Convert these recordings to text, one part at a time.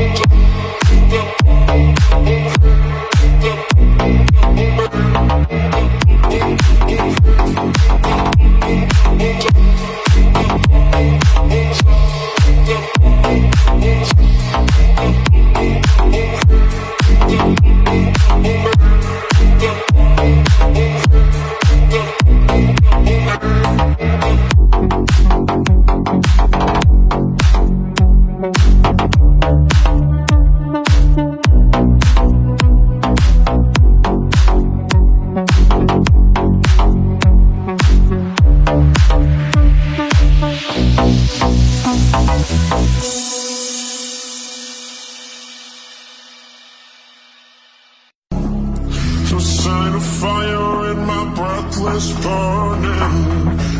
Hey. sign of fire in my breathless burning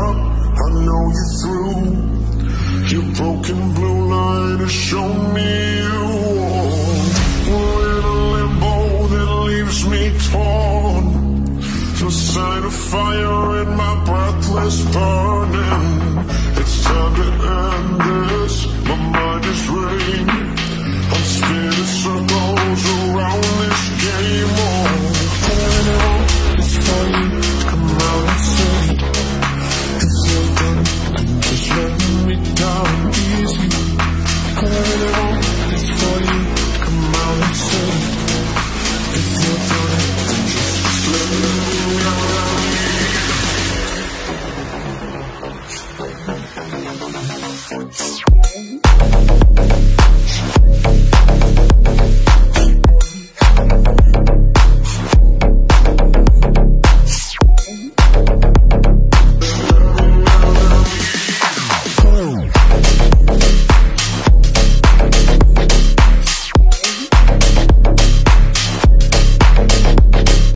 know you're through. Your broken blue line has shown me you won. We're in a limbo that leaves me torn. The sign of fire in my breathless burning.